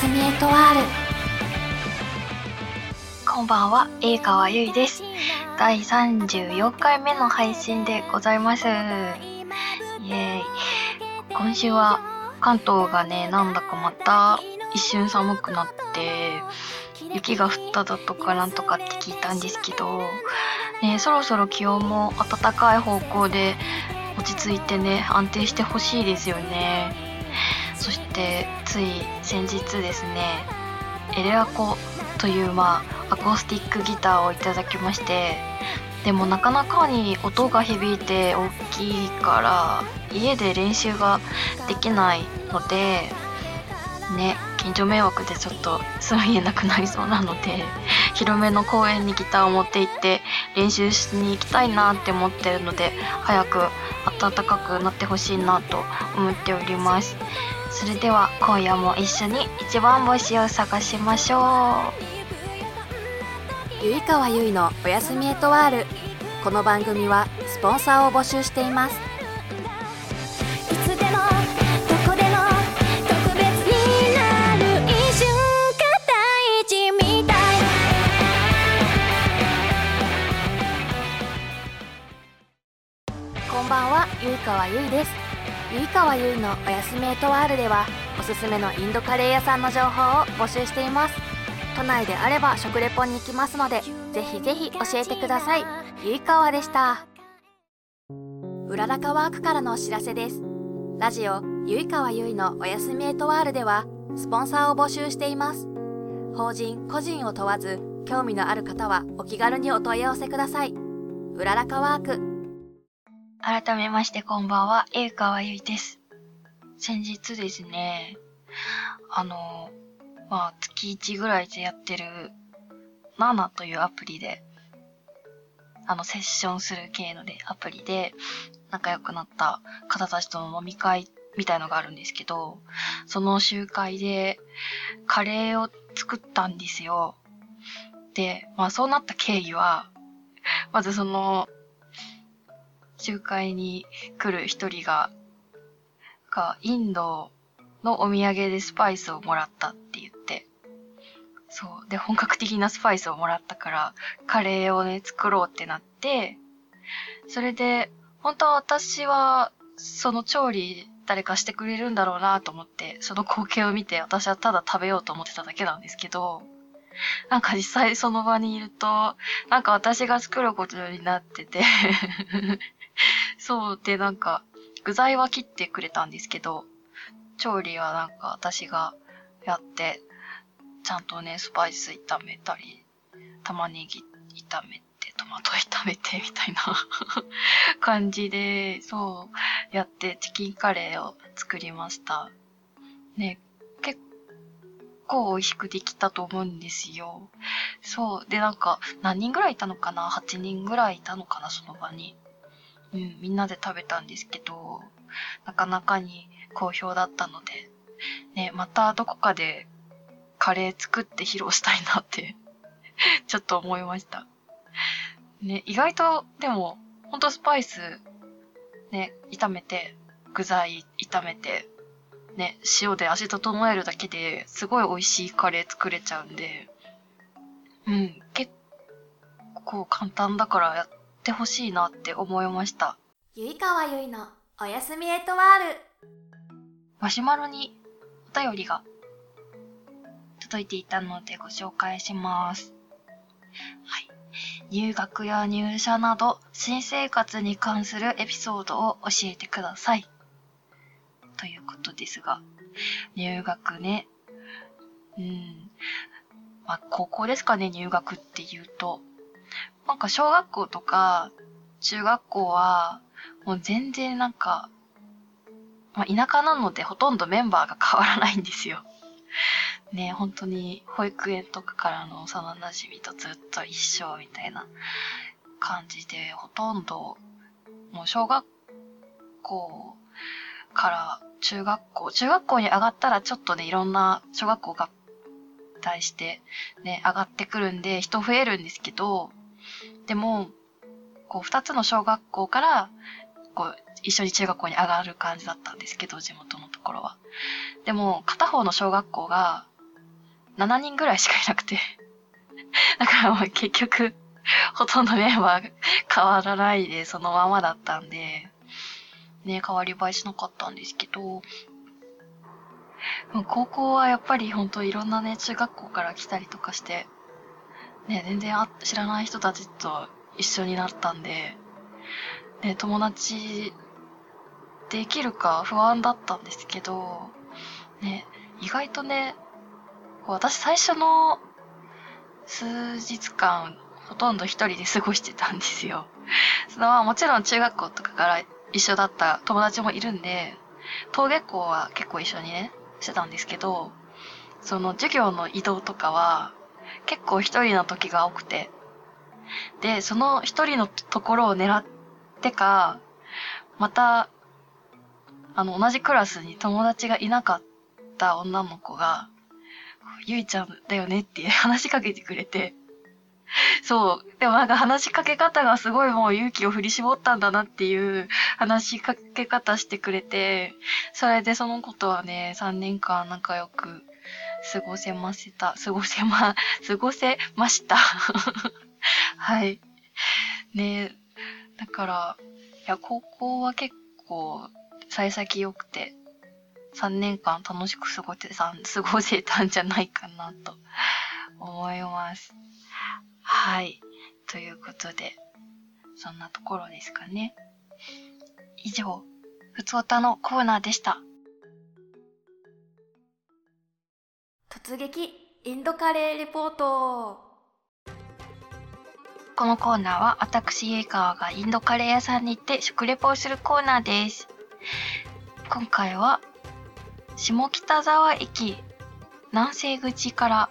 すみエトワールこんばんは、英川ゆいです。第34回目の配信でございます。イエーイ。今週は関東がね、なんだかまた一瞬寒くなって、雪が降っただとかなんとかって聞いたんですけど、ね、そろそろ気温も暖かい方向で落ち着いてね、安定してほしいですよね。そして、つい先日ですね、エレアコというまあアコースティックギターをいただきましてでもなかなかに音が響いて大きいから家で練習ができないのでね近所迷惑でちょっと住みえなくなりそうなので広めの公園にギターを持って行って練習しに行きたいなって思ってるので早く暖かくなってほしいなと思っております。それでは今夜も一緒に一番星を探しましょう。ゆいかわゆいのおやすみエトワール。この番組はスポンサーを募集しています。ゆいです。ゆいかわゆいのおやすみエトワールではおすすめのインドカレー屋さんの情報を募集しています。都内であれば食レポに行きますのでぜひぜひ教えてください。ゆいかわでした。うららかワークからのお知らせです。ラジオゆいかわゆいのおやすみエトワールではスポンサーを募集しています。法人個人を問わず興味のある方はお気軽にお問い合わせください。うららかワーク。改めましてこんばんは、英川ゆいです。先日ですね、あの、まあ、月1ぐらいでやってる、ナナというアプリで、あの、セッションする系ので、アプリで、仲良くなった方たちとの飲み会みたいのがあるんですけど、その集会で、カレーを作ったんですよ。で、まあ、そうなった経緯は、まずその、集会に来る一人が、が、インドのお土産でスパイスをもらったって言って、そう。で、本格的なスパイスをもらったから、カレーをね、作ろうってなって、それで、本当は私は、その調理、誰かしてくれるんだろうなと思って、その光景を見て、私はただ食べようと思ってただけなんですけど、なんか実際その場にいると、なんか私が作ることになってて、そうでなんか具材は切ってくれたんですけど調理はなんか私がやってちゃんとねスパイス炒めたり玉ねぎ炒めてトマト炒めてみたいな 感じでそうやってチキンカレーを作りました。ね結構美味しくできたと思うんですよ。そうでなんか何人ぐらいいたのかな？8人ぐらいいたのかな？その場に。うん、みんなで食べたんですけど、なかなかに好評だったので、ね、またどこかでカレー作って披露したいなって、ちょっと思いました。ね、意外と、でも、ほんとスパイス、ね、炒めて、具材炒めて、ね、塩で味整えるだけですごい美味しいカレー作れちゃうんで、うん、結構簡単だからやってほしいなって思いました。ゆいかわゆいのおやすみエトワールマシュマロにお便りが届いていたのでご紹介します。はい。入学や入社など新生活に関するエピソードを教えてください。ということですが、入学ね。うん。まあ、高校ですかね、入学っていうと。なんか小学校とか中学校はもう全然なんかまあ、田舎なのでほとんどメンバーが変わらないんですよ。ね本当に保育園とかからの幼馴染とずっと一緒みたいな感じで、ほとんど、もう小学校から中学校、中学校に上がったらちょっとね、いろんな小学校が対してね、上がってくるんで人増えるんですけど、でも、こう二つの小学校から、こう、一緒に中学校に上がる感じだったんですけど、地元のところは。でも、片方の小学校が、7人ぐらいしかいなくて。だからもう結局、ほとんどメンバー変わらないでそのままだったんで、ね、変わり映えしなかったんですけど、高校はやっぱり本当いろんなね、中学校から来たりとかして、ね、全然あ知らない人たちと一緒になったんで、ね、友達できるか不安だったんですけど、ね、意外とね、私最初の数日間、ほとんど一人で過ごしてたんですよ。そのもちろん中学校とかから一緒だった友達もいるんで、登下校は結構一緒にね、してたんですけど、その授業の移動とかは結構一人の時が多くて、で、その一人のところを狙ってか、また、あの、同じクラスに友達がいなかった女の子が、ゆいちゃんだよねって 話しかけてくれて、そう。でもなんか話しかけ方がすごいもう勇気を振り絞ったんだなっていう話しかけ方してくれて、それでその子とはね、3年間仲良く過ごせました。過ごせま、過ごせました。はい。ねだから、いや、高校は結構、幸先良くて、3年間楽しく過ごせた、過ごせたんじゃないかなと思います。はい。ということで、そんなところですかね。以上、ふつおたのコーナーでした。突撃インドカレーレポートこのコーナーは私、イエカワがインドカレー屋さんに行って食レポをするコーナーです。今回は、下北沢駅南西口から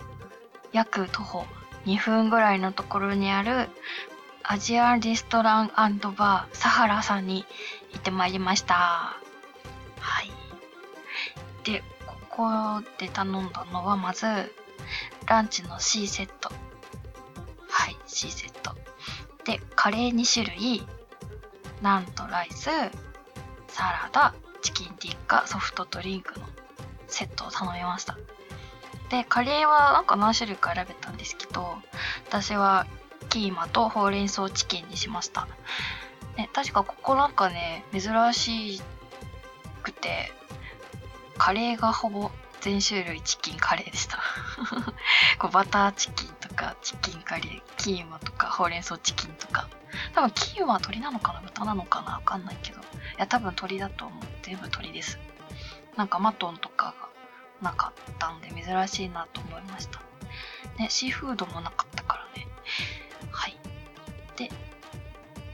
約徒歩2分ぐらいのところにあるアジアレストランバーサハラさんに行ってまいりました。はい。で、ここで頼んだのはまず、ランチの C セット。はい、C セット。で、カレー2種類、ナンとライス、サラダ、チキンティッカ、ソフトドリンクのセットを頼みました。でカレーはなんか何種類か選べたんですけど私はキーマとほうれん草チキンにしました、ね、確かここなんかね珍しくてカレーがほぼ全種類チキンカレーでした こうバターチキンとかチキンカレーキーマとかほうれん草チキンとか多分キーマは鳥なのかな豚なのかなわかんないけどいや多分鳥だと思う全部鳥ですなんかマトンとかがなかったんで珍しいなと思いました。ね、シーフードもなかったからね。はい。で、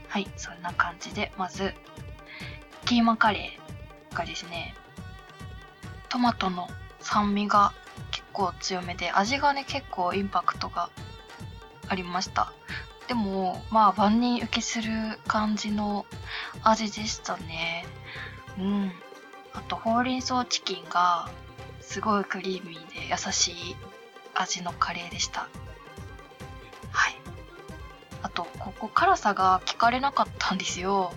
はい、そんな感じで、まず、キーマカレーがですね、トマトの酸味が結構強めで、味がね、結構インパクトがありました。でも、まあ、万人受けする感じの味でしたね。うん。あと、ほうれん草チキンがすごいクリーミーで優しい味のカレーでしたはいあとここ辛さが聞かれなかったんですよ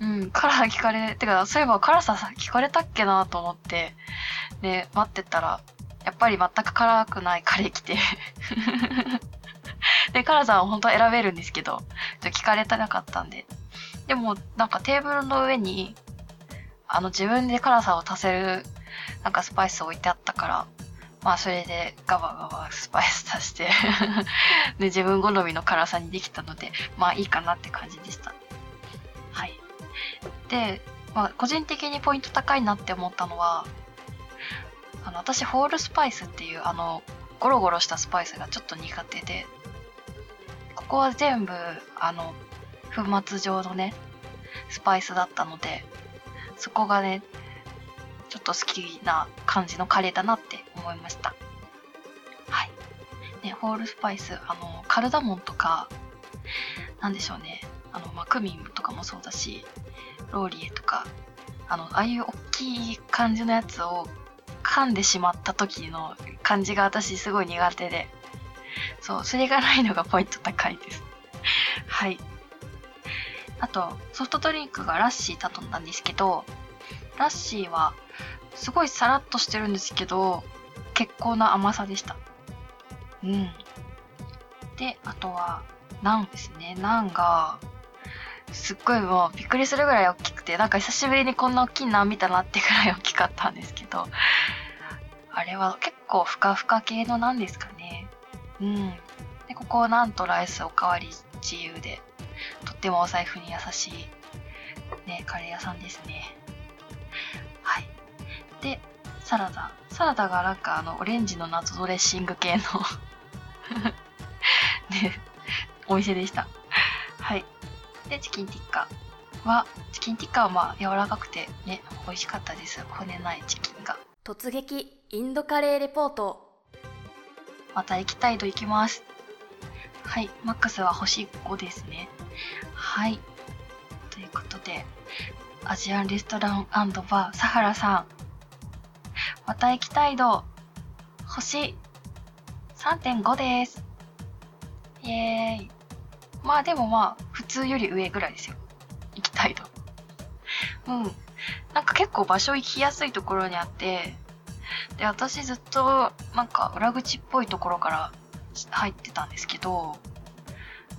うん。辛さ聞かれてかそういえば辛さ聞かれたっけなと思って。で待ってたらやっぱり全く辛くないカレー来て。で辛さは本当は選べるんですけどちょ聞かれてなかったんで。でもなんかテーブルの上にあの自分で辛さを足せるなんかスパイス置いてあったから、まあそれでガバガバスパイス足して。で、自分好みの辛さにできたので、まあいいかなって感じでした。で、まあ個人的にポイント高いなって思ったのは、あの、私ホールスパイスっていうあの、ゴロゴロしたスパイスがちょっと苦手で、ここは全部、あの、粉末状のね、スパイスだったので、そこがね、ちょっと好きな感じのカレーだなって思いました。はい。ね、ホールスパイス、あの、カルダモンとか、なんでしょうね、あの、まあ、クミンとかもそうだし、ローリエとか、あの、ああいう大きい感じのやつを噛んでしまった時の感じが私すごい苦手で、そう、それがないのがポイント高いです。はい。あと、ソフトドリンクがラッシー頼んだんですけど、ラッシーはすごいさらっとしてるんですけど結構な甘さでした。うん。で、あとは、ナンですね。ナンが、すっごいもうびっくりするぐらい大きくて、なんか久しぶりにこんな大きいナン見たなってぐらい大きかったんですけど、あれは結構ふかふか系のなんですかね。うん。で、ここはなんとライスおかわり自由で、とってもお財布に優しい、ね、カレー屋さんですね。はい。で、サラダ。サラダがなんかあの、オレンジの謎ドレッシング系の ね、お店でした。はい。で、チキンティッカは、チキンティッカはまあ柔らかくてね、美味しかったです。骨ないチキンが。突撃インドカレーレポートまた行きたいと行きます。はい、マックスは星5ですね。はい。ということで、アジアンレストランバーサハラさん。また行きたい度、星3.5です。イエーイ。まあでもまあ、普通より上ぐらいですよ。行きたい度。うん。なんか結構場所行きやすいところにあって、で、私ずっとなんか裏口っぽいところから入ってたんですけど、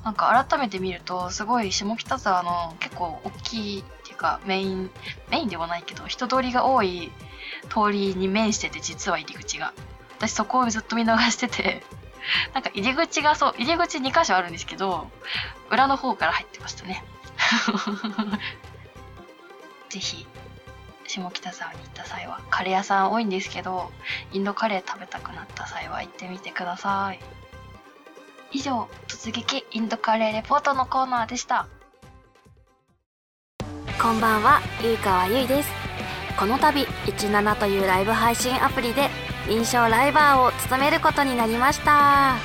なんか改めて見るとすごい下北沢の結構大きいっていうかメイン、メインではないけど人通りが多い通りに面してて実は入り口が。私そこをずっと見逃してて、なんか入り口がそう、入り口2箇所あるんですけど、裏の方から入ってましたね。ぜひ下北沢に行った際はカレー屋さん多いんですけどインドカレー食べたくなった際は行ってみてください。以上突撃インドカレーレポートのコーナーでした。こんばんはゆいかわゆいです。この度17というライブ配信アプリで臨床ライバーを務めることになりました。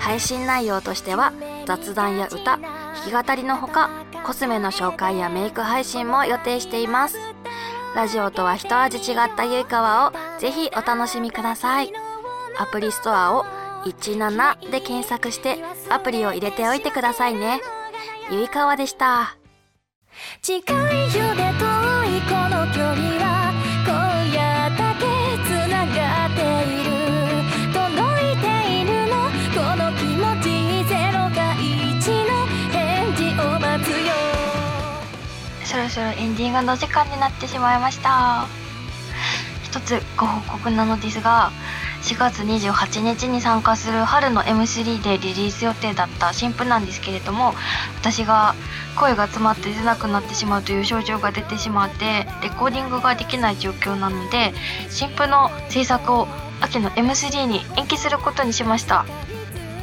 配信内容としては雑談や歌弾き語りのほかコスメの紹介やメイク配信も予定しています。ラジオとは一味違ったゆいかわをぜひお楽しみください。アプリストアを17で検索してアプリを入れておいてくださいね。ゆいかわでした。近いよで遠いこの距離は。そろエンディングの時間になってしまいました。一つご報告なのですが4月28日に参加する春の M3 でリリース予定だった新譜なんですけれども私が声が詰まって出なくなってしまうという症状が出てしまってレコーディングができない状況なので新譜の制作を秋の M3 に延期することにしました。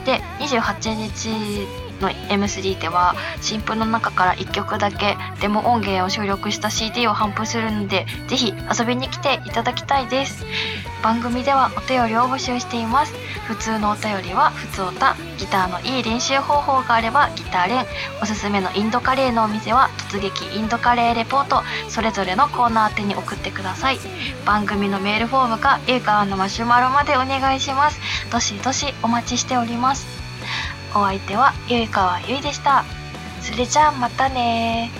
で28日の M3 では新譜の中から1曲だけデモ音源を収録した CD を頒布するのでぜひ遊びに来ていただきたいです。番組ではお便りを募集しています。普通のお便りは普通歌ギターのいい練習方法があればギター練。おすすめのインドカレーのお店は突撃インドカレーレポート。それぞれのコーナー宛てに送ってください。番組のメールフォームかゆうかわのマシュマロまでお願いします。どしどしお待ちしております。お相手はゆいかわゆいでした。それじゃあまたね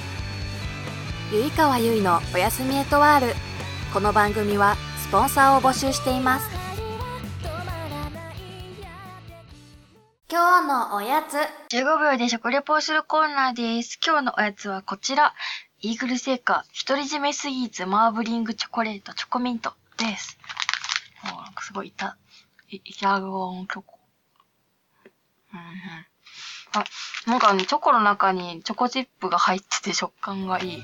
ゆいかわゆいのおやすみエトワール。この番組はスポンサーを募集しています。今日のおやつ。15秒で食レポをするコーナーです。今日のおやつはこちら。イーグル製菓独り占めスイーツマーブリングチョコレートチョコミントです。もうなんかすごいいたいイタゴンチョコうんうんあ、なんかね、チョコの中にチョコチップが入ってて食感がいい。